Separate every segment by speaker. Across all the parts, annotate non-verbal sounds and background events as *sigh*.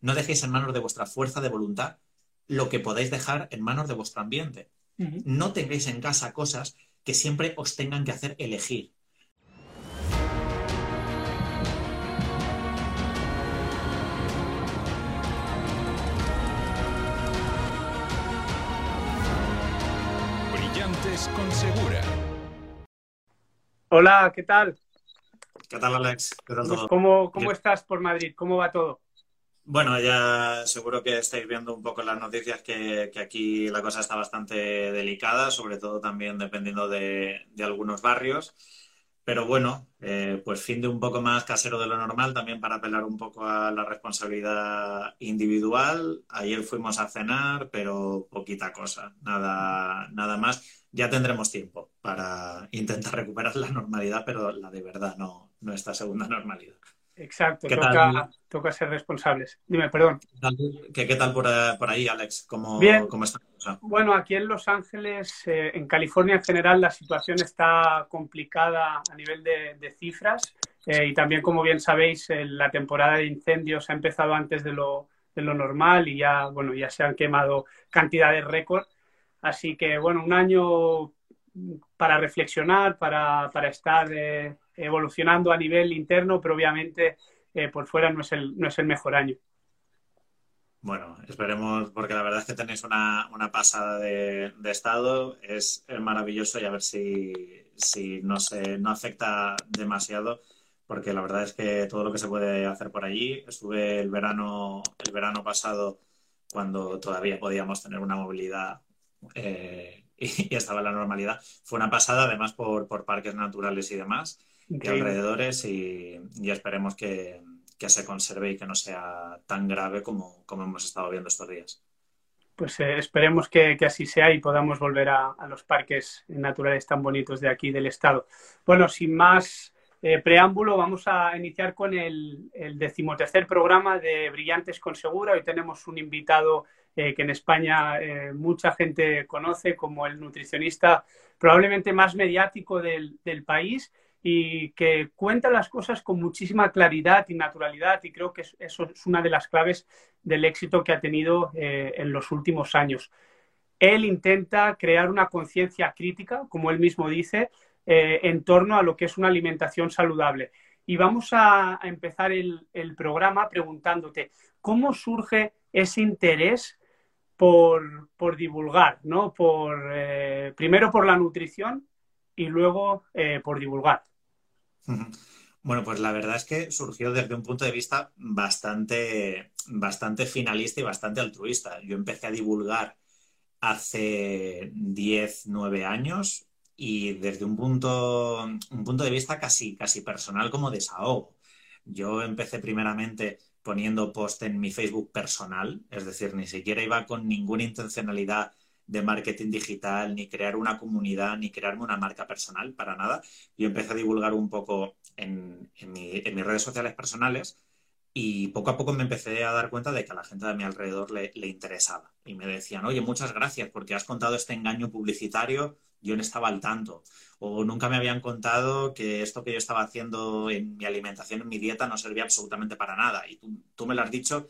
Speaker 1: No dejéis en manos de vuestra fuerza de voluntad lo que podáis dejar en manos de vuestro ambiente. No tengáis en casa cosas que siempre os tengan que hacer elegir.
Speaker 2: Brillantes con Segura.
Speaker 3: Hola, ¿qué tal?
Speaker 1: ¿Qué tal, Alex? ¿Qué tal
Speaker 3: todo? ¿Cómo, cómo estás por Madrid? ¿Cómo va todo?
Speaker 1: Bueno, ya seguro que estáis viendo un poco las noticias que, aquí la cosa está bastante delicada, sobre todo también dependiendo de, algunos barrios. Pero bueno, eh, pues fin de un poco más casero de lo normal, también para apelar un poco a la responsabilidad individual. Ayer fuimos a cenar, pero poquita cosa, nada, nada más. Ya tendremos tiempo para intentar recuperar la normalidad, pero la de verdad, no, no esta segunda normalidad.
Speaker 3: Exacto, toca, toca, ser responsables. Dime, perdón.
Speaker 1: ¿Qué, qué tal por, eh, por, ahí, Alex? ¿Cómo,
Speaker 3: Bien.
Speaker 1: ¿cómo está?
Speaker 3: Bueno, aquí en Los Ángeles, eh, en California en general, la situación está complicada a nivel de, cifras eh, y también, como bien sabéis, la temporada de incendios ha empezado antes de lo, de lo normal y ya, bueno, ya se han quemado cantidades récord. Así que, bueno, un año para reflexionar, para, para estar evolucionando a nivel interno, pero obviamente eh, por fuera no es, el, no es el mejor año.
Speaker 1: Bueno, esperemos, porque la verdad es que tenéis una, pasada de, estado, es, maravilloso y a ver si, si no, se, no afecta demasiado, porque la verdad es que todo lo que se puede hacer por allí, estuve el verano, el verano pasado cuando todavía podíamos tener una movilidad eh, *laughs* y, estaba en la normalidad. Fue una pasada, además, por, por parques naturales y demás de alrededores y, esperemos que, se conserve y que no sea tan grave como, como hemos estado viendo estos días.
Speaker 3: Pues eh, esperemos que, así sea y podamos volver a, los parques naturales tan bonitos de aquí del estado. Bueno, sin más eh, preámbulo, vamos a iniciar con el, decimotercer programa de Brillantes con Segura. Hoy tenemos un invitado eh, que en España mucha gente conoce como el nutricionista probablemente más mediático del, del país y que cuenta las cosas con muchísima claridad y naturalidad y creo que eso es una de las claves del éxito que ha tenido eh, en los últimos años. Él intenta crear una conciencia crítica, como él mismo dice, eh, en torno a lo que es una alimentación saludable. Y vamos a, empezar el, programa preguntándote, ¿cómo surge ese interés por, divulgar, ¿no? Por, eh, primero por la nutrición y luego por divulgar.
Speaker 1: Bueno, pues la verdad es que surgió desde un punto de vista bastante, bastante finalista y bastante altruista. Yo empecé a divulgar hace 10, 9 años y desde un punto, un punto de vista casi, casi personal como desahogo. Yo empecé primeramente poniendo post en mi Facebook personal, es decir, ni siquiera iba con ninguna intencionalidad de marketing digital, ni crear una comunidad, ni crearme una marca personal, para nada. Yo empecé a divulgar un poco en, mis redes sociales personales y poco a poco me empecé a dar cuenta de que a la gente de mi alrededor le, interesaba. Y me decían, oye, muchas gracias porque has contado este engaño publicitario, yo no estaba al tanto. O nunca me habían contado que esto que yo estaba haciendo en mi alimentación, en mi dieta, no servía absolutamente para nada. Y tú, tú me lo has dicho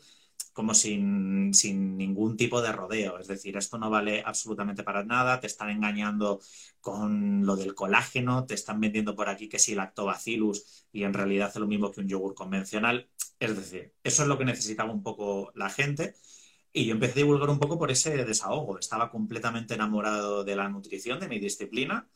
Speaker 1: como sin, ningún tipo de rodeo. Es decir, esto no vale absolutamente para nada, te están engañando con lo del colágeno, te están vendiendo por aquí que sí lactobacillus y en realidad hace lo mismo que un yogur convencional. Es decir, eso es lo que necesitaba un poco la gente. Y yo empecé a divulgar un poco por ese desahogo. Estaba completamente enamorado de la nutrición, de mi disciplina,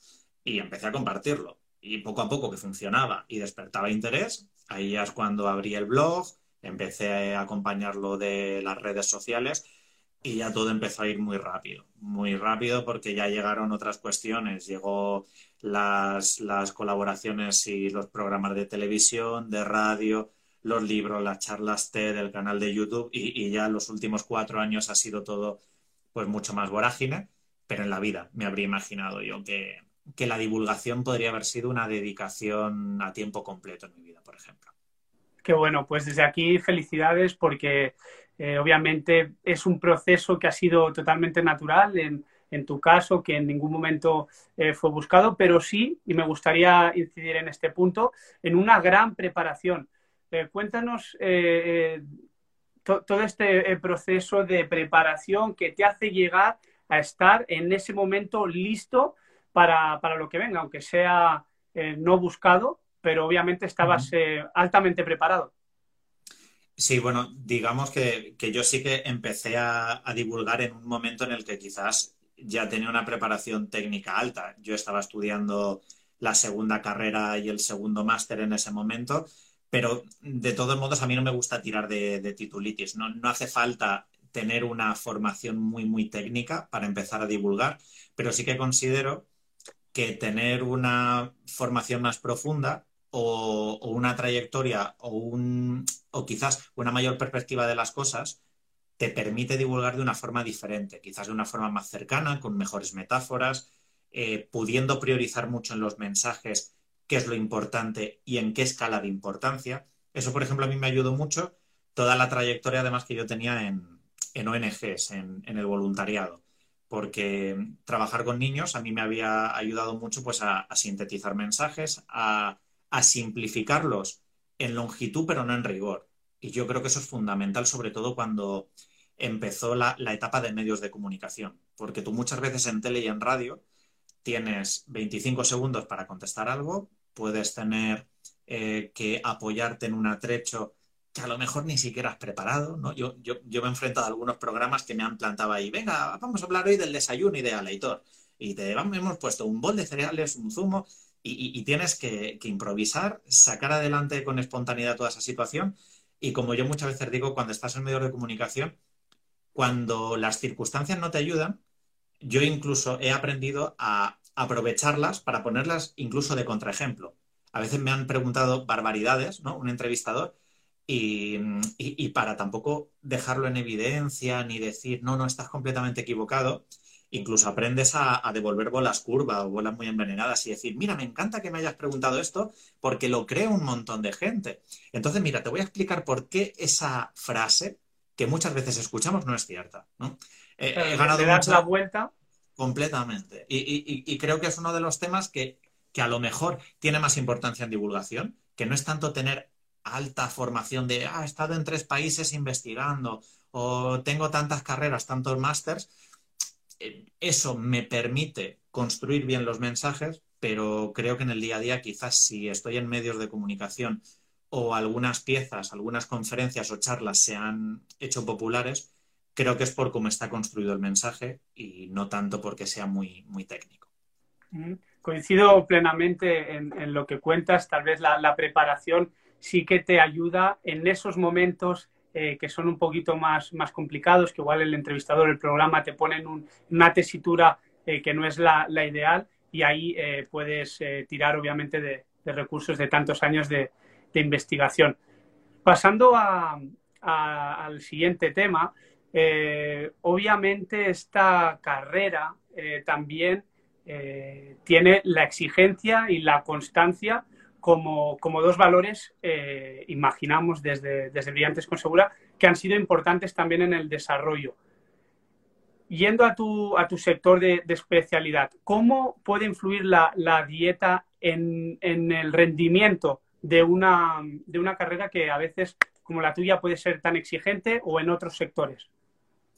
Speaker 1: y empecé a compartirlo. Y poco a poco que funcionaba y despertaba interés, ahí ya es cuando abrí el blog, empecé a acompañarlo de las redes sociales y ya todo empezó a ir muy rápido, muy rápido porque ya llegaron otras cuestiones, llegó las, colaboraciones y los programas de televisión, de radio, los libros, las charlas TED, el canal de YouTube y, y ya los últimos cuatro años ha sido todo pues mucho más vorágine, pero en la vida me habría imaginado yo que, que la divulgación podría haber sido una dedicación a tiempo completo en mi vida, por ejemplo.
Speaker 3: Qué bueno, pues desde aquí felicidades porque eh, obviamente es un proceso que ha sido totalmente natural en, tu caso, que en ningún momento eh, fue buscado, pero sí, y me gustaría incidir en este punto, en una gran preparación. Eh, cuéntanos todo este proceso de preparación que te hace llegar a estar en ese momento listo para, lo que venga, aunque sea no buscado, pero obviamente estabas eh, altamente preparado.
Speaker 1: Sí, bueno, digamos que, yo sí que empecé a, divulgar en un momento en el que quizás ya tenía una preparación técnica alta. Yo estaba estudiando la segunda carrera y el segundo máster en ese momento, pero de todos modos a mí no me gusta tirar de, titulitis. No, no hace falta tener una formación muy, muy técnica para empezar a divulgar, pero sí que considero que tener una formación más profunda o, una trayectoria o, un, o quizás una mayor perspectiva de las cosas te permite divulgar de una forma diferente, quizás de una forma más cercana, con mejores metáforas, eh, pudiendo priorizar mucho en los mensajes qué es lo importante y en qué escala de importancia. Eso, por ejemplo, a mí me ayudó mucho toda la trayectoria además que yo tenía en, ONGs, en, el voluntariado, porque trabajar con niños a mí me había ayudado mucho pues, a sintetizar mensajes, a a simplificarlos en longitud, pero no en rigor. Y yo creo que eso es fundamental, sobre todo cuando empezó la, etapa de medios de comunicación, porque tú muchas veces en tele y en radio tienes 25 segundos para contestar algo, puedes tener eh, que apoyarte en un atrecho que a lo mejor ni siquiera has preparado, ¿no? Yo, yo, yo, me he enfrentado a algunos programas que me han plantado ahí, venga, vamos a hablar hoy del desayuno y de Aleitor. Y te hemos puesto un bol de cereales, un zumo, y, tienes que, improvisar, sacar adelante con espontaneidad toda esa situación. Y como yo muchas veces digo, cuando estás en medios de comunicación, cuando las circunstancias no te ayudan, yo incluso he aprendido a aprovecharlas para ponerlas incluso de contraejemplo. A veces me han preguntado barbaridades, ¿no? Un entrevistador, y, y, para tampoco dejarlo en evidencia ni decir, no, no, estás completamente equivocado, incluso aprendes a, devolver bolas curvas o bolas muy envenenadas y decir, mira, me encanta que me hayas preguntado esto porque lo cree un montón de gente. Entonces, mira, te voy a explicar por qué esa frase que muchas veces escuchamos no es cierta.
Speaker 3: he ganado mucha... la vuelta.
Speaker 1: Completamente. Y, creo que es uno de los temas que, que a lo mejor tiene más importancia en divulgación, que no es tanto tener alta formación de, ah, he estado en tres países investigando o tengo tantas carreras, tantos másters, eso me permite construir bien los mensajes, pero creo que en el día a día quizás si estoy en medios de comunicación o algunas piezas, algunas conferencias o charlas se han hecho populares, creo que es por cómo está construido el mensaje y no tanto porque sea muy, muy técnico.
Speaker 3: Coincido plenamente en, lo que cuentas. Tal vez la, preparación sí que te ayuda en esos momentos eh, que son un poquito más, más complicados, que igual el entrevistador, el programa te pone en una tesitura eh, que no es la, ideal y ahí eh, puedes tirar obviamente de, recursos de tantos años de, investigación. Pasando al siguiente tema, obviamente esta carrera también tiene la exigencia y la constancia como, dos valores, eh, imaginamos desde, desde Brillantes con Segura, que han sido importantes también en el desarrollo. Yendo a tu, a tu sector de, especialidad, ¿cómo puede influir la, dieta en, el rendimiento de una, de una carrera que a veces, como la tuya, puede ser tan exigente o en otros sectores?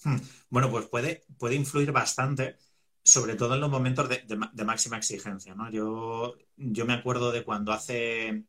Speaker 1: Hmm. Bueno, pues puede, puede influir bastante sobre todo en los momentos de, máxima exigencia, ¿no? Yo, yo me acuerdo de cuando hace,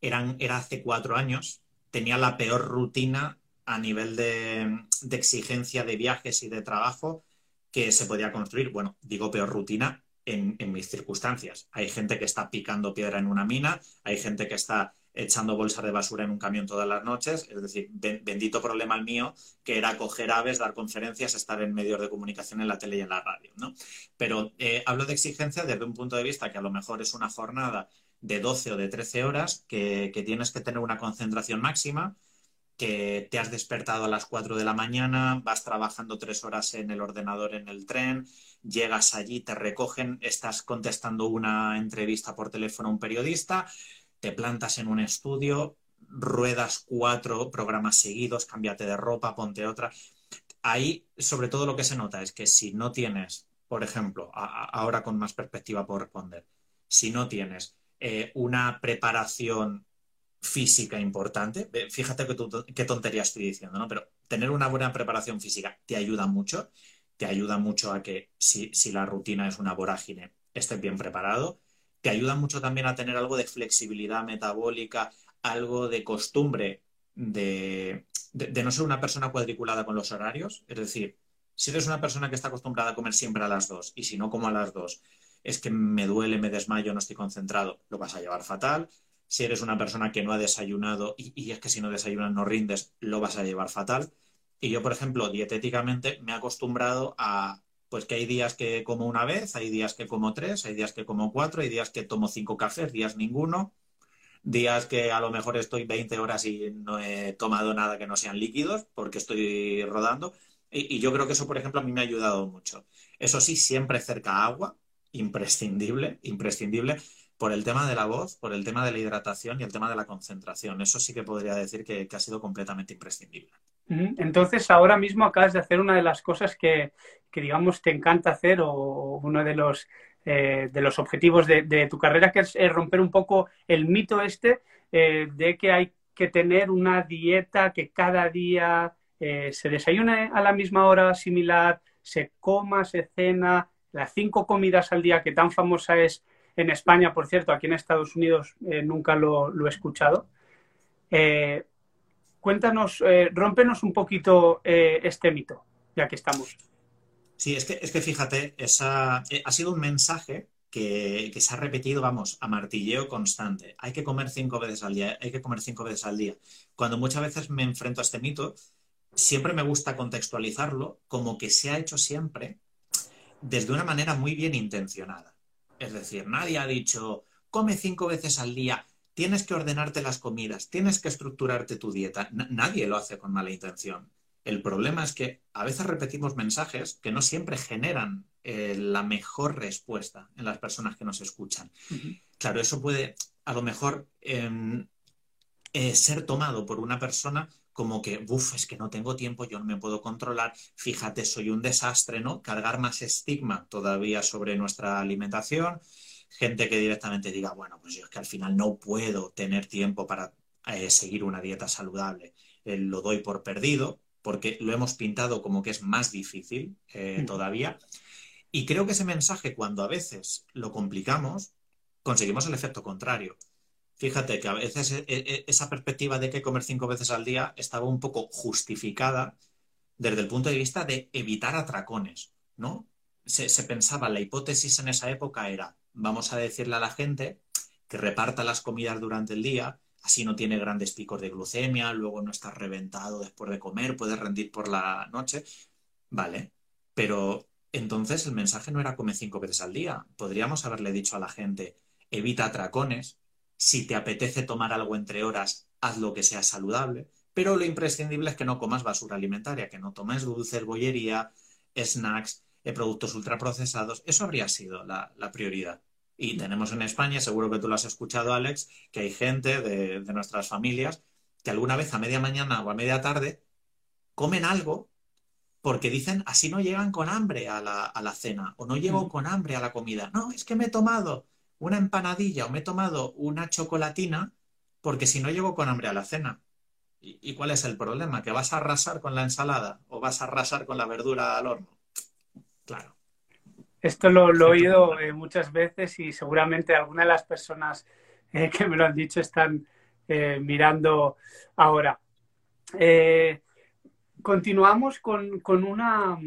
Speaker 1: eran, era hace cuatro años, tenía la peor rutina a nivel de, exigencia de viajes y de trabajo que se podía construir. Bueno, digo peor rutina en mis circunstancias. Hay gente que está picando piedra en una mina, hay gente que está echando bolsas de basura en un camión todas las noches. Es decir, bendito problema el mío, que era coger aves, dar conferencias, estar en medios de comunicación en la tele y en la radio. ¿no? Pero eh, hablo de exigencia desde un punto de vista que a lo mejor es una jornada de 12 o de 13 horas, que, tienes que tener una concentración máxima, que te has despertado a las 4 de la mañana, vas trabajando tres horas en el ordenador en el tren, llegas allí, te recogen, estás contestando una entrevista por teléfono a un periodista, te plantas en un estudio, ruedas cuatro programas seguidos, cámbiate de ropa, ponte otra. Ahí, sobre todo, lo que se nota es que si no tienes, por ejemplo, ahora con más perspectiva por responder, si no tienes eh, una preparación física importante. Fíjate qué tontería estoy diciendo, ¿no? Pero tener una buena preparación física te ayuda mucho. Te ayuda mucho a que si, si la rutina es una vorágine, estés bien preparado. Te ayuda mucho también a tener algo de flexibilidad metabólica, algo de costumbre de, no ser una persona cuadriculada con los horarios. Es decir, si eres una persona que está acostumbrada a comer siempre a las dos y si no como a las dos, es que me duele, me desmayo, no estoy concentrado, lo vas a llevar fatal. Si eres una persona que no ha desayunado y, es que si no desayunas no rindes, lo vas a llevar fatal. Y yo, por ejemplo, dietéticamente me he acostumbrado a, pues que hay días que como una vez, hay días que como tres, hay días que como cuatro, hay días que tomo cinco cafés, días ninguno, días que a lo mejor estoy 20 horas y no he tomado nada que no sean líquidos porque estoy rodando. Y, y yo creo que eso, por ejemplo, a mí me ha ayudado mucho. Eso sí, siempre cerca agua, imprescindible, imprescindible por el tema de la voz, por el tema de la hidratación y el tema de la concentración. Eso sí que podría decir que, ha sido completamente imprescindible.
Speaker 3: Entonces, ahora mismo acabas de hacer una de las cosas que, digamos, te encanta hacer o uno de los, eh, de los objetivos de, tu carrera, que es romper un poco el mito este eh, de que hay que tener una dieta que cada día eh, se desayune a la misma hora similar, se coma, se cena, las cinco comidas al día que tan famosa es en España, por cierto, aquí en Estados Unidos eh, nunca lo, he escuchado. Eh, cuéntanos, eh, rómpenos un poquito este mito, ya que estamos.
Speaker 1: Sí, es que, es que fíjate, esa, ha sido un mensaje que, que, se ha repetido, vamos, a martilleo constante. Hay que comer cinco veces al día, hay que comer cinco veces al día. Cuando muchas veces me enfrento a este mito, siempre me gusta contextualizarlo como que se ha hecho siempre desde una manera muy bien intencionada. Es decir, nadie ha dicho, come cinco veces al día, tienes que ordenarte las comidas, tienes que estructurarte tu dieta. nadie lo hace con mala intención. El problema es que a veces repetimos mensajes que no siempre generan eh, la mejor respuesta en las personas que nos escuchan. Claro, eso puede a lo mejor em, eh, ser tomado por una persona como que, uff, es que no tengo tiempo, yo no me puedo controlar, fíjate, soy un desastre, ¿no? Cargar más estigma todavía sobre nuestra alimentación, gente que directamente diga, bueno, pues yo es que al final no puedo tener tiempo para eh, seguir una dieta saludable, eh, lo doy por perdido, porque lo hemos pintado como que es más difícil eh, mm. todavía. Y creo que ese mensaje, cuando a veces lo complicamos, conseguimos el efecto contrario. Fíjate que a veces e, e, esa perspectiva de que comer cinco veces al día estaba un poco justificada desde el punto de vista de evitar atracones, ¿no? Se, pensaba, la hipótesis en esa época era, vamos a decirle a la gente que reparta las comidas durante el día, así no tiene grandes picos de glucemia, luego no está reventado después de comer, puede rendir por la noche. Vale, pero entonces el mensaje no era come cinco veces al día. Podríamos haberle dicho a la gente, evita atracones, si te apetece tomar algo entre horas, haz lo que sea saludable. Pero lo imprescindible es que no comas basura alimentaria, que no tomes dulces, bollería, snacks, eh, productos ultraprocesados. Eso habría sido la, prioridad. Y tenemos en España, seguro que tú lo has escuchado, Alex, que hay gente de, nuestras familias que alguna vez a media mañana o a media tarde comen algo porque dicen así no llegan con hambre a la, a la cena o no llego mm. con hambre a la comida. No, es que me he tomado una empanadilla o me he tomado una chocolatina porque si no llego con hambre a la cena. ¿Y, cuál es el problema? ¿Que vas a arrasar con la ensalada o vas a arrasar con la verdura al horno? Claro.
Speaker 3: Esto lo, he oído eh, muchas veces y seguramente algunas de las personas *laughs* eh, que me lo han dicho están eh, mirando ahora. continuamos con, con, una,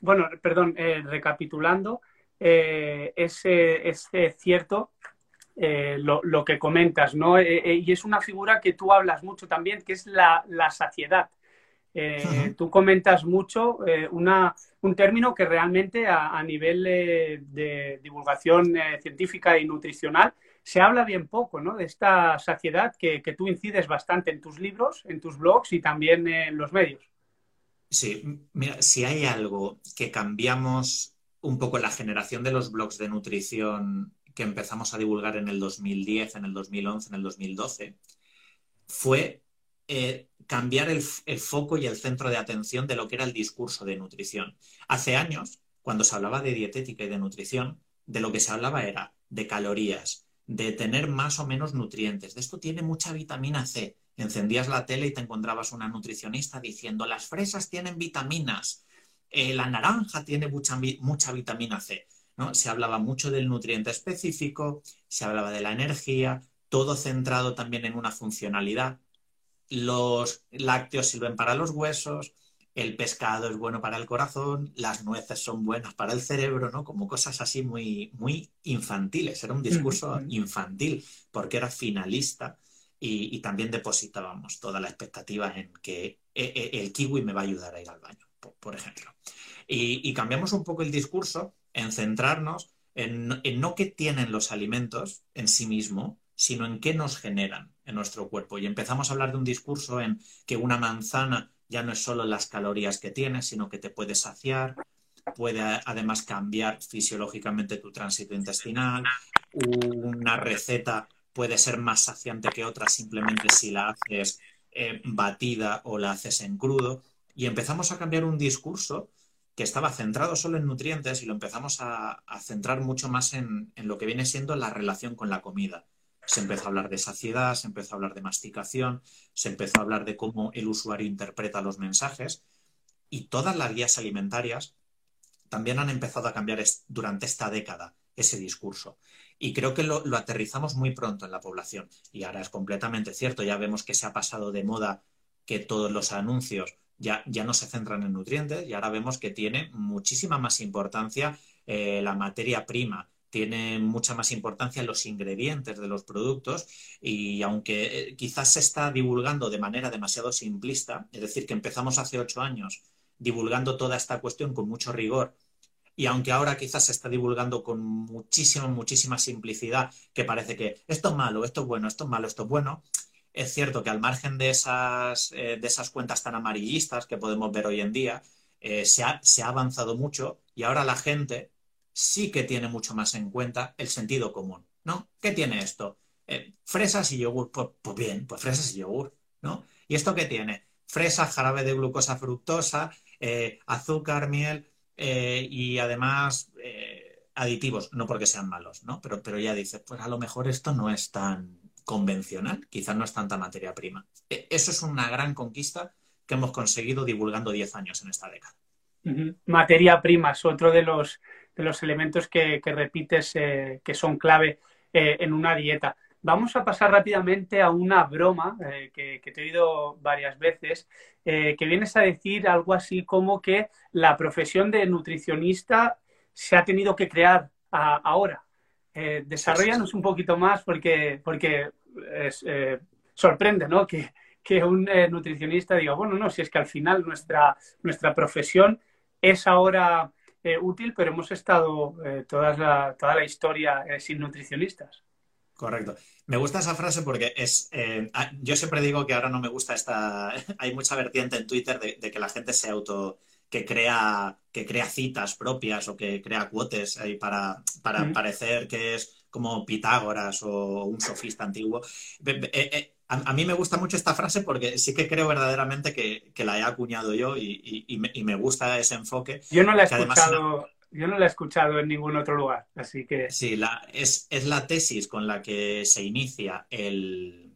Speaker 3: bueno, perdón, recapitulando, eh, es, cierto eh, lo, que comentas, ¿no? Eh, y es una figura que tú hablas mucho también, que es la, saciedad. Tú comentas mucho un término que realmente a, nivel de, divulgación científica y nutricional se habla bien poco, ¿no? De esta saciedad que, que tú incides bastante en tus libros, en tus blogs y también en los medios.
Speaker 1: Sí, mira, si hay algo que cambiamos un poco la generación de los blogs de nutrición que empezamos a divulgar en el 2010, en el 2011, en el 2012, fue eh, cambiar el, foco y el centro de atención de lo que era el discurso de nutrición. Hace años, cuando se hablaba de dietética y de nutrición, de lo que se hablaba era de calorías, de tener más o menos nutrientes. De esto tiene mucha vitamina C. Encendías la tele y te encontrabas una nutricionista diciendo las fresas tienen vitaminas, eh, la naranja tiene mucha, mucha vitamina C. ¿no? Se hablaba mucho del nutriente específico, se hablaba de la energía, todo centrado también en una funcionalidad. Los lácteos sirven para los huesos, el pescado es bueno para el corazón, las nueces son buenas para el cerebro, ¿no? Como cosas así muy, muy infantiles. Era un discurso infantil porque era finalista y, también depositábamos toda la expectativa en que e, e, el kiwi me va a ayudar a ir al baño, por, ejemplo. Y, cambiamos un poco el discurso en centrarnos en, no qué tienen los alimentos en sí mismo, sino en qué nos generan en nuestro cuerpo. Y empezamos a hablar de un discurso en que una manzana ya no es solo las calorías que tienes, sino que te puede saciar, puede además cambiar fisiológicamente tu tránsito intestinal, una receta puede ser más saciante que otra simplemente si la haces eh, batida o la haces en crudo. Y empezamos a cambiar un discurso que estaba centrado solo en nutrientes y lo empezamos a, centrar mucho más en, en, lo que viene siendo la relación con la comida se empezó a hablar de saciedad, se empezó a hablar de masticación, se empezó a hablar de cómo el usuario interpreta los mensajes y todas las guías alimentarias también han empezado a cambiar durante esta década ese discurso. Y creo que lo, aterrizamos muy pronto en la población. Y ahora es completamente cierto, ya vemos que se ha pasado de moda que todos los anuncios ya, ya no se centran en nutrientes y ahora vemos que tiene muchísima más importancia eh, la materia prima, tiene mucha más importancia los ingredientes de los productos y aunque eh, quizás se está divulgando de manera demasiado simplista, es decir, que empezamos hace ocho años divulgando toda esta cuestión con mucho rigor y aunque ahora quizás se está divulgando con muchísima, muchísima simplicidad, que parece que esto es malo, esto es bueno, esto es malo, esto es bueno, es cierto que al margen de esas, eh, de esas cuentas tan amarillistas que podemos ver hoy en día, eh, se, ha, se ha avanzado mucho y ahora la gente sí que tiene mucho más en cuenta el sentido común, ¿no? ¿Qué tiene esto? Eh, fresas y yogur, pues, pues, bien, pues fresas y yogur, ¿no? ¿Y esto qué tiene? Fresas, jarabe de glucosa fructosa, azúcar, miel y además aditivos, no porque sean malos, ¿no? Pero, pero ya dice, pues a lo mejor esto no es tan convencional, quizás no es tanta materia prima. E, eso es una gran conquista que hemos conseguido divulgando 10 años en esta década.
Speaker 3: Materia prima es otro de los de los elementos que, repites eh, que son clave eh, en una dieta. Vamos a pasar rápidamente a una broma eh, que, te he oído varias veces, que vienes a decir algo así como que la profesión de nutricionista se ha tenido que crear ahora. desarrollanos un poquito más porque, porque sorprende ¿no? que, que un nutricionista diga, bueno, no, si es que al final nuestra, nuestra profesión es ahora eh, útil, pero hemos estado eh, toda, la, toda la historia eh, sin nutricionistas.
Speaker 1: Correcto. Me gusta esa frase porque es. Ah, yo siempre digo que ahora no me gusta esta. *laughs* Hay mucha vertiente en Twitter de, que la gente se auto. que crea, que crea citas propias o que crea cuotes ahí para, para parecer que es como Pitágoras o un sofista antiguo. A, mí me gusta mucho esta frase porque sí que creo verdaderamente que, la he acuñado yo y, me, gusta ese enfoque.
Speaker 3: Yo no la he escuchado. Yo no la he escuchado en ningún otro lugar, así que...
Speaker 1: Sí, la, es, la tesis con la que se inicia el,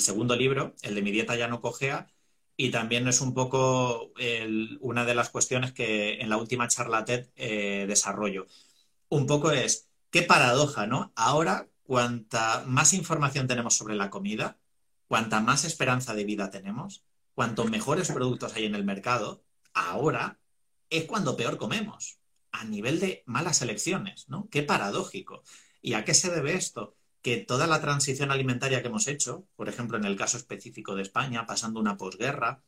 Speaker 1: segundo libro, el de Mi dieta ya no cojea, y también es un poco una de las cuestiones que en la última charla TED eh, desarrollo. Un poco es, qué paradoja, ¿no? Ahora, cuanta más información tenemos sobre la comida, cuanta más esperanza de vida tenemos, cuanto mejores productos hay en el mercado, ahora es cuando peor comemos, a nivel de malas elecciones, ¿no? Qué paradójico. ¿Y a qué se debe esto? Que toda la transición alimentaria que hemos hecho, por ejemplo, en el caso específico de España, pasando una posguerra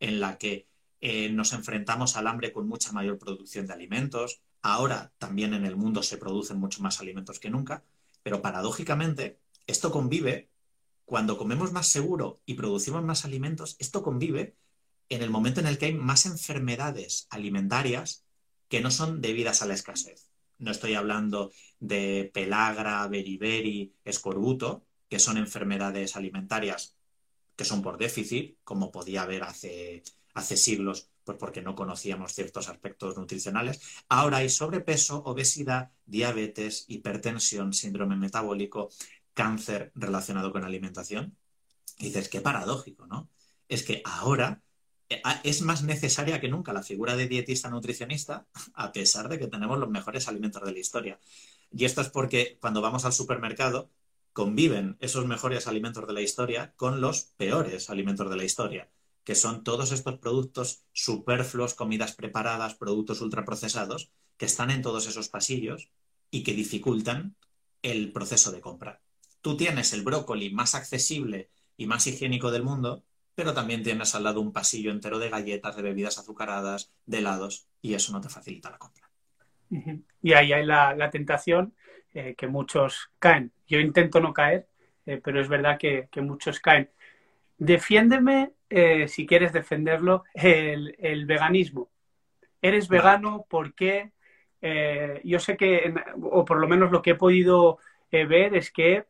Speaker 1: en la que eh, nos enfrentamos al hambre con mucha mayor producción de alimentos, ahora también en el mundo se producen mucho más alimentos que nunca, pero paradójicamente esto convive cuando comemos más seguro y producimos más alimentos, esto convive en el momento en el que hay más enfermedades alimentarias que no son debidas a la escasez. No estoy hablando de pelagra, beriberi, escorbuto, que son enfermedades alimentarias que son por déficit, como podía haber hace, hace siglos pues porque no conocíamos ciertos aspectos nutricionales. Ahora hay sobrepeso, obesidad, diabetes, hipertensión, síndrome metabólico, cáncer relacionado con alimentación. Y dices, qué paradójico, ¿no? Es que ahora eh, es más necesaria que nunca la figura de dietista nutricionista, *laughs* a pesar de que tenemos los mejores alimentos de la historia. Y esto es porque cuando vamos al supermercado conviven esos mejores alimentos de la historia con los peores alimentos de la historia, que son todos estos productos superfluos, comidas preparadas, productos ultraprocesados, que están en todos esos pasillos y que dificultan el proceso de compra. Tú tienes el brócoli más accesible y más higiénico del mundo, pero también tienes al lado un pasillo entero de galletas, de bebidas azucaradas, de helados, y eso no te facilita la compra.
Speaker 3: Y ahí hay la, tentación eh, que muchos caen. Yo intento no caer, eh, pero es verdad que, muchos caen. Defiéndeme, eh, si quieres defenderlo, el, veganismo. ¿Eres vegano? ¿Por qué? yo sé que, o por lo menos lo que he podido ver es que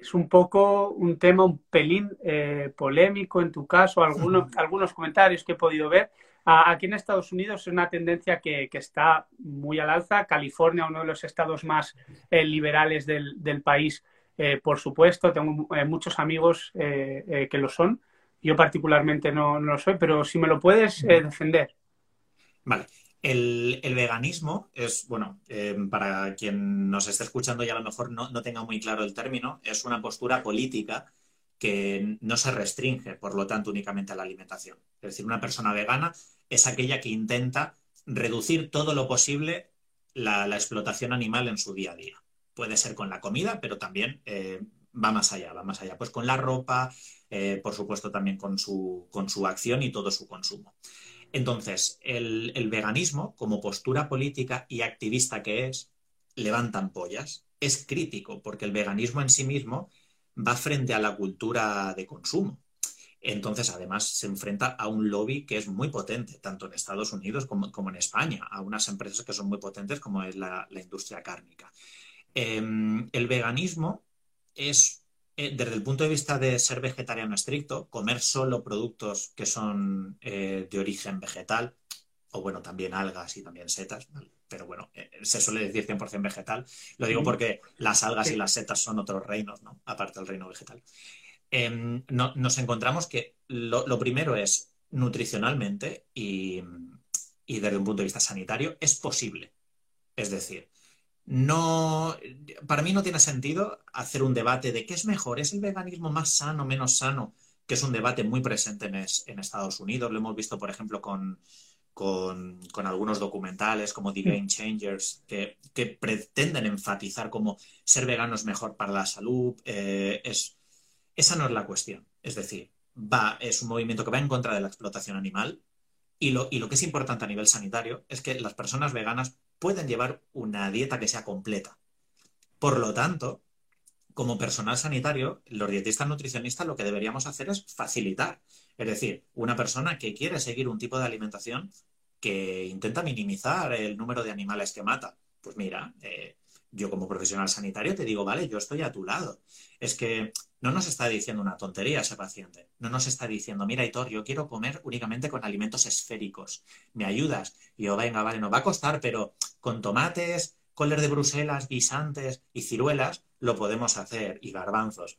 Speaker 3: es un poco un tema un pelín eh, polémico en tu caso, algunos, algunos comentarios que he podido ver. aquí en Estados Unidos es una tendencia que, está muy al alza. California, uno de los estados más eh, liberales del, país, eh, por supuesto. Tengo muchos amigos que lo son. Yo particularmente no, no, lo soy, pero si me lo puedes defender.
Speaker 1: Vale. El, veganismo es, bueno, eh, para quien nos esté escuchando y a lo mejor no, tenga muy claro el término, es una postura política que no se restringe, por lo tanto, únicamente a la alimentación. Es decir, una persona vegana es aquella que intenta reducir todo lo posible la, explotación animal en su día a día. Puede ser con la comida, pero también eh, va más allá, va más allá. Pues con la ropa, eh, por supuesto también con su, con su acción y todo su consumo. Entonces, el, veganismo, como postura política y activista que es, levantan pollas. Es crítico porque el veganismo en sí mismo va frente a la cultura de consumo. Entonces, además, se enfrenta a un lobby que es muy potente, tanto en Estados Unidos como, en España, a unas empresas que son muy potentes como es la, industria cárnica. Em, el veganismo es eh, desde el punto de vista de ser vegetariano estricto, comer solo productos que son eh, de origen vegetal, o bueno, también algas y también setas, pero bueno, eh, se suele decir 100% vegetal. Lo digo porque las algas y las setas son otros reinos, ¿no? Aparte del reino vegetal. Em, nos encontramos que lo, primero es nutricionalmente y desde un punto de vista sanitario es posible. Es decir, no, para mí no tiene sentido hacer un debate de qué es mejor, ¿es el veganismo más sano, menos sano? Que es un debate muy presente en, Estados Unidos. Lo hemos visto, por ejemplo, con, algunos documentales como The Game Changers, que, pretenden enfatizar cómo ser vegano es mejor para la salud. Eh, es, esa no es la cuestión. Es decir, va, es un movimiento que va en contra de la explotación animal. Y lo, y lo que es importante a nivel sanitario es que las personas veganas pueden llevar una dieta que sea completa. Por lo tanto, como personal sanitario, los dietistas nutricionistas lo que deberíamos hacer es facilitar. Es decir, una persona que quiere seguir un tipo de alimentación que intenta minimizar el número de animales que mata. Pues mira, eh, yo como profesional sanitario te digo, vale, yo estoy a tu lado. Es que no nos está diciendo una tontería ese paciente. No nos está diciendo, mira, Hitor, yo quiero comer únicamente con alimentos esféricos. ¿Me ayudas? Y yo, venga, vale, nos va a costar, pero con tomates, coles de Bruselas, guisantes y ciruelas lo podemos hacer y garbanzos.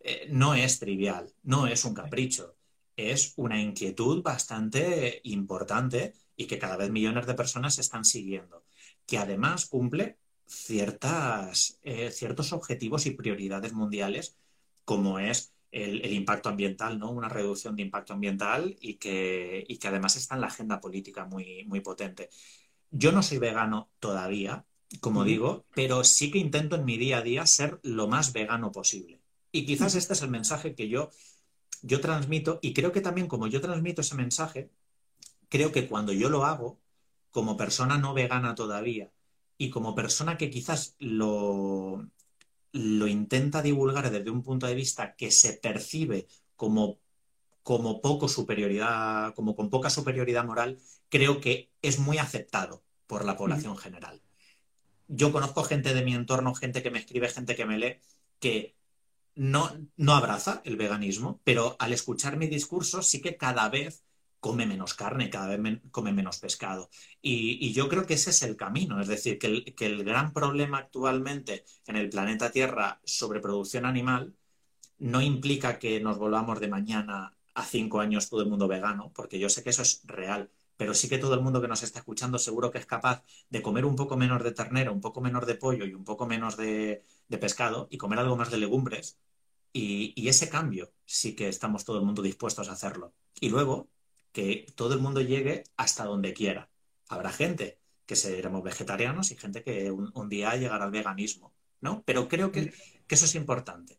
Speaker 1: Eh, no es trivial, no es un capricho. Es una inquietud bastante importante y que cada vez millones de personas están siguiendo, que además cumple ciertas, eh, ciertos objetivos y prioridades mundiales, como es el, impacto ambiental, ¿no? Una reducción de impacto ambiental y que, y que además está en la agenda política muy, muy potente. Yo no soy vegano todavía, como digo, pero sí que intento en mi día a día ser lo más vegano posible. Y quizás este es el mensaje que yo, yo transmito y creo que también como yo transmito ese mensaje, creo que cuando yo lo hago, como persona no vegana todavía, y como persona que quizás lo, lo intenta divulgar desde un punto de vista que se percibe como, como poco superioridad, como con poca superioridad moral, creo que es muy aceptado por la población general. Yo conozco gente de mi entorno, gente que me escribe, gente que me lee, que no, no abraza el veganismo, pero al escuchar mi discurso sí que cada vez come menos carne, cada vez come menos pescado. Y, yo creo que ese es el camino, es decir, que el, que el gran problema actualmente en el planeta Tierra sobre producción animal no implica que nos volvamos de mañana a cinco años todo el mundo vegano, porque yo sé que eso es real, pero sí que todo el mundo que nos está escuchando seguro que es capaz de comer un poco menos de ternera, un poco menos de pollo y un poco menos de, pescado y comer algo más de legumbres. Y, y, ese cambio sí que estamos todo el mundo dispuestos a hacerlo. Y luego, que todo el mundo llegue hasta donde quiera. Habrá gente que seremos vegetarianos y gente que un, día llegará al veganismo, ¿no? Pero creo que, eso es importante.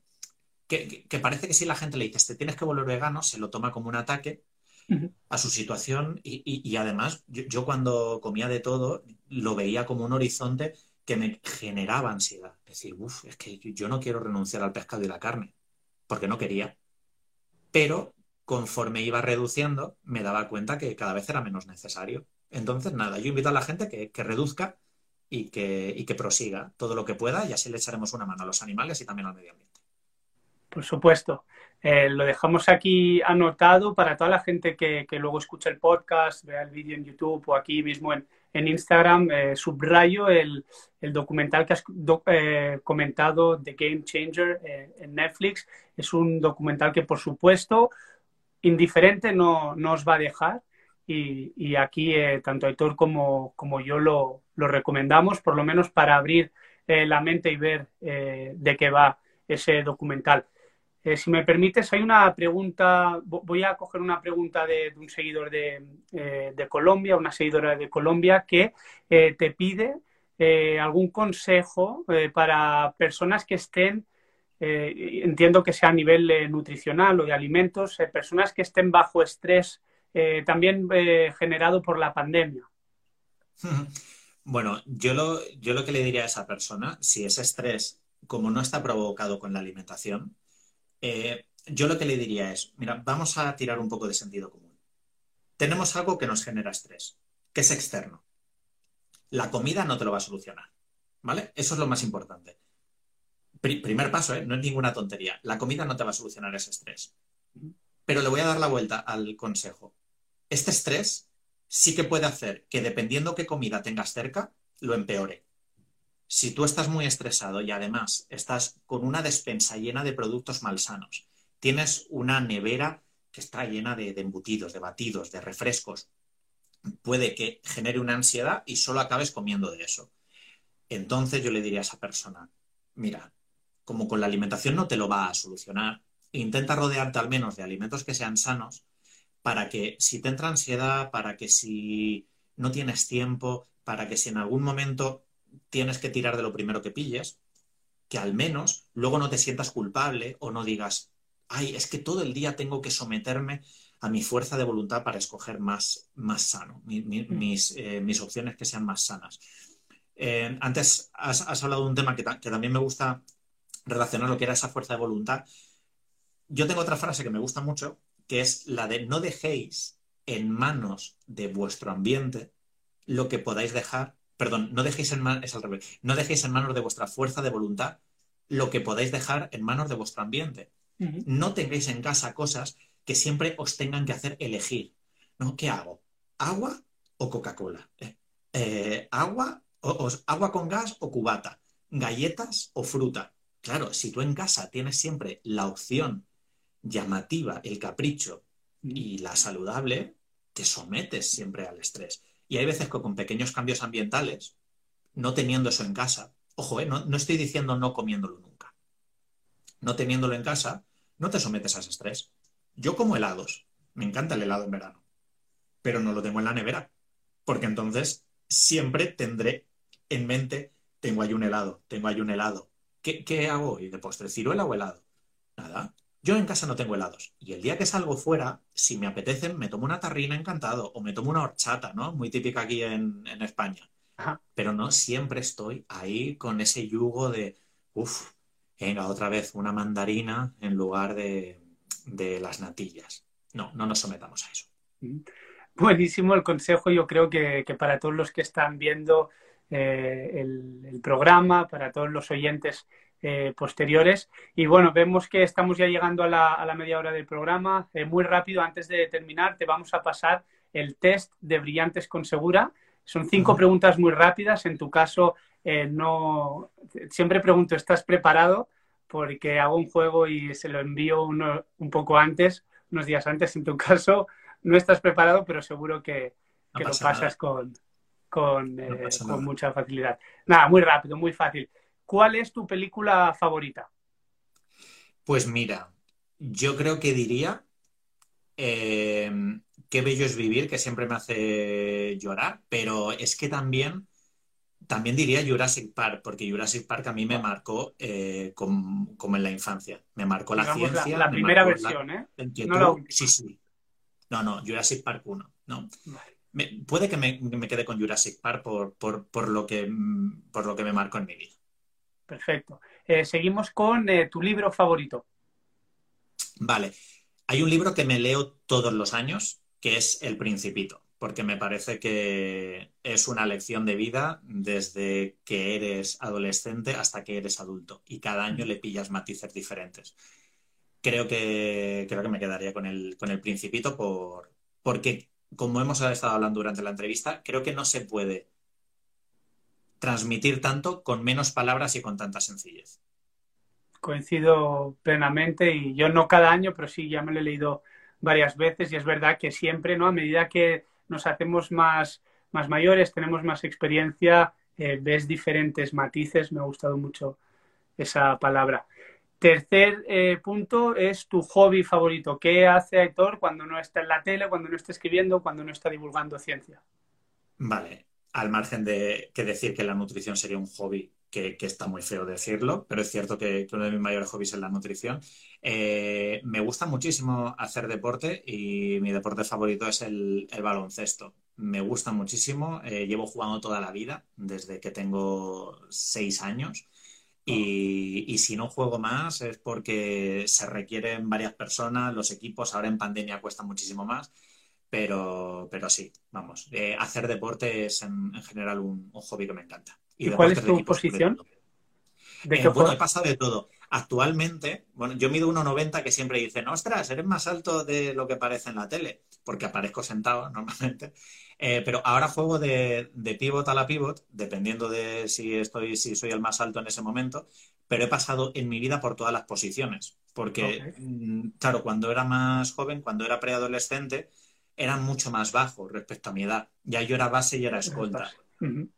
Speaker 1: Que, parece que si la gente le dice, te tienes que volver vegano, se lo toma como un ataque a su situación y, además yo, cuando comía de todo lo veía como un horizonte que me generaba ansiedad. Es decir, uff, es que yo no quiero renunciar al pescado y la carne, porque no quería. Pero conforme iba reduciendo, me daba cuenta que cada vez era menos necesario. Entonces, nada, yo invito a la gente que, reduzca y que, y que prosiga todo lo que pueda y así le echaremos una mano a los animales y también al medio ambiente.
Speaker 3: Por supuesto. Eh, lo dejamos aquí anotado para toda la gente que, luego escucha el podcast, vea el vídeo en YouTube o aquí mismo en, Instagram. Eh, subrayo el, documental que has eh, comentado, The Game Changer, en Netflix. Es un documental que, por supuesto, indiferente no, os va a dejar y, aquí eh, tanto Aitor como, como yo lo, recomendamos, por lo menos para abrir eh, la mente y ver eh, de qué va ese documental. Si me permites, hay una pregunta, voy a coger una pregunta de, un seguidor de, de, Colombia, una seguidora de Colombia, que te pide algún consejo para personas que estén eh, entiendo que sea a nivel eh, nutricional o de alimentos, eh, personas que estén bajo estrés también generado por la pandemia. *laughs*
Speaker 1: Bueno, yo lo, yo lo que le diría a esa persona, si ese estrés, como no está provocado con la alimentación, yo lo que le diría es, mira, vamos a tirar un poco de sentido común. Tenemos algo que nos genera estrés, que es externo. La comida no te lo va a solucionar, ¿vale? Eso es lo más importante primer paso, ¿eh? no es ninguna tontería. La comida no te va a solucionar ese estrés. Pero le voy a dar la vuelta al consejo. Este estrés sí que puede hacer que dependiendo qué comida tengas cerca, lo empeore. Si tú estás muy estresado y además estás con una despensa llena de productos malsanos, tienes una nevera que está llena de, de embutidos, de batidos, de refrescos, puede que genere una ansiedad y solo acabes comiendo de eso. Entonces yo le diría a esa persona, mira, como con la alimentación no te lo va a solucionar, intenta rodearte al menos de alimentos que sean sanos para que si te entra ansiedad, para que si no tienes tiempo, para que si en algún momento tienes que tirar de lo primero que pilles, que al menos luego no te sientas culpable o no digas, ay, es que todo el día tengo que someterme a mi fuerza de voluntad para escoger más, más sano, mm. mis, eh, mis, opciones que sean más sanas. Eh, antes has, hablado de un tema que, que, también me gusta relacionar lo que era esa fuerza de voluntad. Yo tengo otra frase que me gusta mucho, que es la de no dejéis en manos de vuestro ambiente lo que podáis dejar, perdón, no dejéis en manos, es al revés, no dejéis en manos de vuestra fuerza de voluntad lo que podáis dejar en manos de vuestro ambiente. No tengáis en casa cosas que siempre os tengan que hacer elegir. ¿No? ¿Qué hago? ¿Agua o Coca-Cola? ¿Eh? Eh, ¿Agua o, agua con gas o cubata? ¿Galletas o fruta? Claro, si tú en casa tienes siempre la opción llamativa, el capricho y la saludable, te sometes siempre al estrés. Y hay veces que con pequeños cambios ambientales, no teniendo eso en casa, ojo, eh, no, no estoy diciendo no comiéndolo nunca. No teniéndolo en casa, no te sometes a ese estrés. Yo como helados, me encanta el helado en verano, pero no lo tengo en la nevera, porque entonces siempre tendré en mente, tengo ahí un helado, tengo ahí un helado, ¿Qué, hago hoy de postre? ¿Ciruela o helado? Nada. Yo en casa no tengo helados. Y el día que salgo fuera, si me apetecen, me tomo una tarrina encantado o me tomo una horchata, ¿no? Muy típica aquí en, España. Pero no siempre estoy ahí con ese yugo de, uff, venga, otra vez una mandarina en lugar de, las natillas. No, no nos sometamos a eso.
Speaker 3: Buenísimo el consejo. Yo creo que para todos los que están viendo eh, el, programa, para todos los oyentes eh, posteriores. Y bueno, vemos que estamos ya llegando a la, media hora del programa. Eh, muy rápido, antes de terminar, te vamos a pasar el test de Brillantes con Segura. Son cinco preguntas muy rápidas. En tu caso, eh, no siempre pregunto, ¿estás preparado? Porque hago un juego y se lo envío un poco antes, unos días antes. En tu caso, no estás preparado, pero seguro que, lo pasas con, con mucha facilidad. Nada, muy rápido, muy fácil. ¿Cuál es tu película favorita?
Speaker 1: Pues mira, yo creo que diría eh, Qué bello es vivir, que siempre me hace llorar, pero es que también, también diría Jurassic Park, porque Jurassic Park a mí me marcó eh, como, en la infancia. Me marcó la ciencia.
Speaker 3: La, primera versión, ¿eh?
Speaker 1: No Sí, sí. No, no, Jurassic Park 1. No. puede que me, quede con Jurassic Park por, lo que, por lo que me marcó en mi vida.
Speaker 3: Perfecto. Eh, seguimos con eh, tu libro favorito.
Speaker 1: Vale. Hay un libro que me leo todos los años, que es El Principito, porque me parece que es una lección de vida desde que eres adolescente hasta que eres adulto y cada año le pillas matices diferentes. Creo que, creo que me quedaría con el, con el Principito por, porque, como hemos estado hablando durante la entrevista, creo que no se puede transmitir tanto con menos palabras y con tanta sencillez.
Speaker 3: Coincido plenamente y yo no cada año, pero sí ya me lo he leído varias veces y es verdad que siempre, ¿no? A medida que nos hacemos más, más mayores, tenemos más experiencia, eh, ves diferentes matices, me ha gustado mucho esa palabra. Tercer eh, punto es tu hobby favorito. ¿Qué hace Aitor cuando no está en la tele, cuando no está escribiendo, cuando no está divulgando ciencia?
Speaker 1: Vale, al margen de que decir que la nutrición sería un hobby, que, está muy feo decirlo, pero es cierto que, uno de mis mayores hobbies es la nutrición. Eh, me gusta muchísimo hacer deporte y mi deporte favorito es el, baloncesto. Me gusta muchísimo, eh, llevo jugando toda la vida, desde que tengo seis años. Y, y, si no juego más es porque se requieren varias personas, los equipos ahora en pandemia cuesta muchísimo más pero, pero sí, vamos. Eh, hacer deporte es en, general un, hobby que me encanta.
Speaker 3: ¿Y, cuál es tu posición?
Speaker 1: ¿De eh, bueno, he pasado de todo. Actualmente, bueno, yo mido 1,90 que siempre dicen, ostras, eres más alto de lo que parece en la tele, porque aparezco sentado *laughs* normalmente. Eh, pero ahora juego de, de, pivot a la pivot, dependiendo de si estoy, si soy el más alto en ese momento, pero he pasado en mi vida por todas las posiciones. Porque, mm, claro, cuando era más joven, cuando era preadolescente, eran mucho más bajos respecto a mi edad. Ya yo era base y era escolta.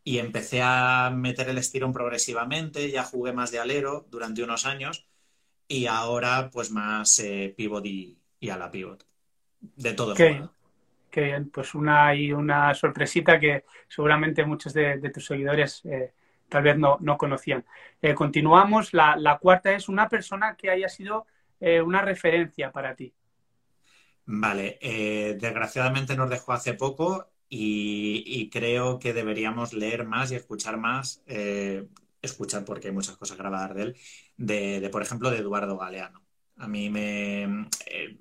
Speaker 1: Y empecé a meter el estirón progresivamente, ya jugué más de alero durante unos años y ahora pues más eh, pivot y, a la pivot. De todo.
Speaker 3: Qué bien, qué bien. Pues una y una sorpresita que seguramente muchos de, tus seguidores eh, tal vez no, conocían. Eh, continuamos. La, la, cuarta es una persona que haya sido una referencia para ti.
Speaker 1: Vale, eh, desgraciadamente nos dejó hace poco y, creo que deberíamos leer más y escuchar más, eh, escuchar porque hay muchas cosas grabadas de él, de, por ejemplo, de Eduardo Galeano. A mí me... Eh,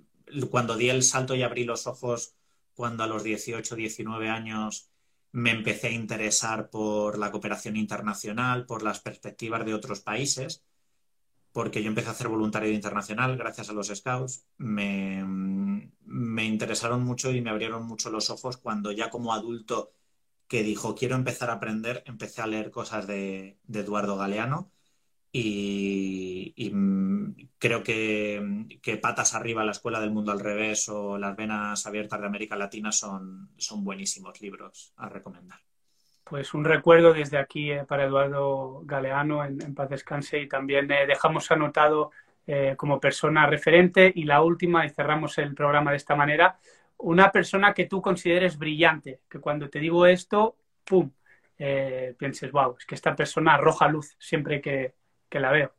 Speaker 1: cuando di el salto y abrí los ojos, cuando a los 18, 19 años me empecé a interesar por la cooperación internacional, por las perspectivas de otros países, porque yo empecé a hacer voluntariado internacional gracias a los Scouts. Me, interesaron mucho y me abrieron mucho los ojos cuando ya como adulto que dijo quiero empezar a aprender, empecé a leer cosas de, Eduardo Galeano y, creo que, Patas arriba, la Escuela del Mundo al Revés o Las Venas Abiertas de América Latina son, son buenísimos libros a recomendar.
Speaker 3: Pues un recuerdo desde aquí eh, para Eduardo Galeano en, paz descanse y también eh, dejamos anotado eh, como persona referente. Y la última y cerramos el programa de esta manera una persona que tú consideres brillante que cuando te digo esto pum pienses wow es que esta persona arroja luz siempre que, que la veo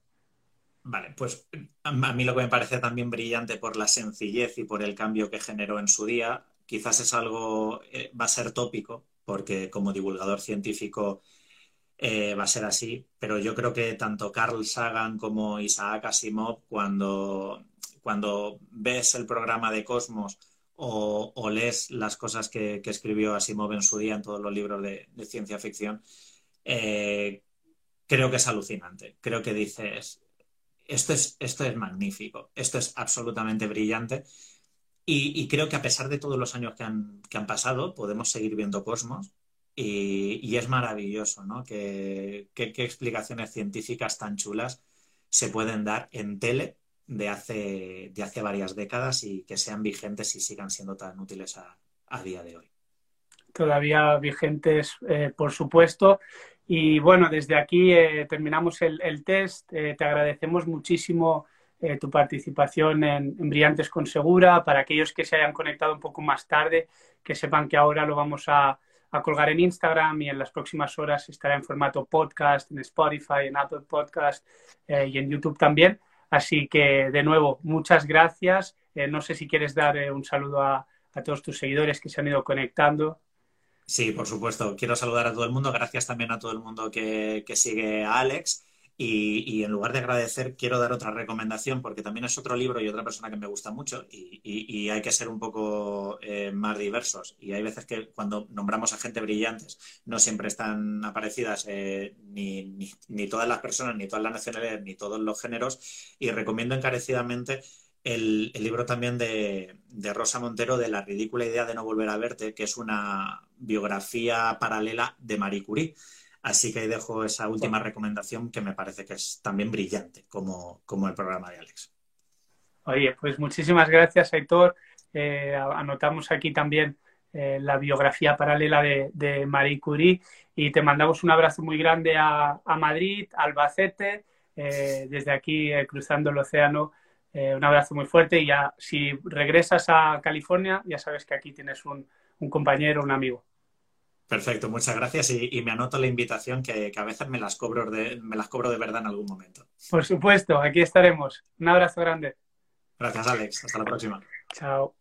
Speaker 1: Vale, pues a mí lo que me parece también brillante por la sencillez y por el cambio que generó en su día, quizás es algo, va a ser tópico, porque como divulgador científico eh, va a ser así, pero yo creo que tanto Carl Sagan como Isaac Asimov, cuando, cuando ves el programa de Cosmos o, lees las cosas que, escribió Asimov en su día en todos los libros de, ciencia ficción, eh, creo que es alucinante. Creo que dices, esto es, esto es magnífico, esto es absolutamente brillante. Y, creo que a pesar de todos los años que han, pasado, podemos seguir viendo Cosmos y, es maravilloso, ¿no? qué explicaciones científicas tan chulas se pueden dar en tele de hace, de hace varias décadas y que sean vigentes y sigan siendo tan útiles a, día de hoy.
Speaker 3: Todavía vigentes, eh, por supuesto. Y bueno, desde aquí eh, terminamos el, test. Eh, te agradecemos muchísimo tu participación en, Brillantes con Segura. Para aquellos que se hayan conectado un poco más tarde, que sepan que ahora lo vamos a, a colgar en Instagram y en las próximas horas estará en formato podcast, en Spotify, en Apple Podcast y en YouTube también. Así que, de nuevo, muchas gracias. Eh, no sé si quieres dar eh, un saludo a, todos tus seguidores que se han ido conectando.
Speaker 1: Sí, por supuesto. Quiero saludar a todo el mundo. Gracias también a todo el mundo que, que sigue a Alex. Y, en lugar de agradecer, quiero dar otra recomendación porque también es otro libro y otra persona que me gusta mucho y, hay que ser un poco eh, más diversos. Y hay veces que cuando nombramos a gente brillantes no siempre están aparecidas eh, ni, ni, todas las personas, ni todas las nacionalidades, ni todos los géneros. Y recomiendo encarecidamente el, libro también de, de Rosa Montero de La ridícula idea de no volver a verte, que es una biografía paralela de Marie Curie Así que ahí dejo esa última recomendación que me parece que es también brillante, como, como el programa de Alex.
Speaker 3: Oye, pues muchísimas gracias, Aitor. Eh, anotamos aquí también eh, la biografía paralela de, Marie Curie y te mandamos un abrazo muy grande a, Madrid, Albacete, eh, desde aquí cruzando el océano. un abrazo muy fuerte y ya si regresas a California, ya sabes que aquí tienes un compañero, un amigo.
Speaker 1: Perfecto, muchas gracias y, me anoto la invitación que, a veces me las, cobro de, me las cobro de verdad en algún momento.
Speaker 3: Por supuesto, aquí estaremos. Un abrazo grande.
Speaker 1: Gracias, Alex. Hasta la próxima.
Speaker 3: Chao.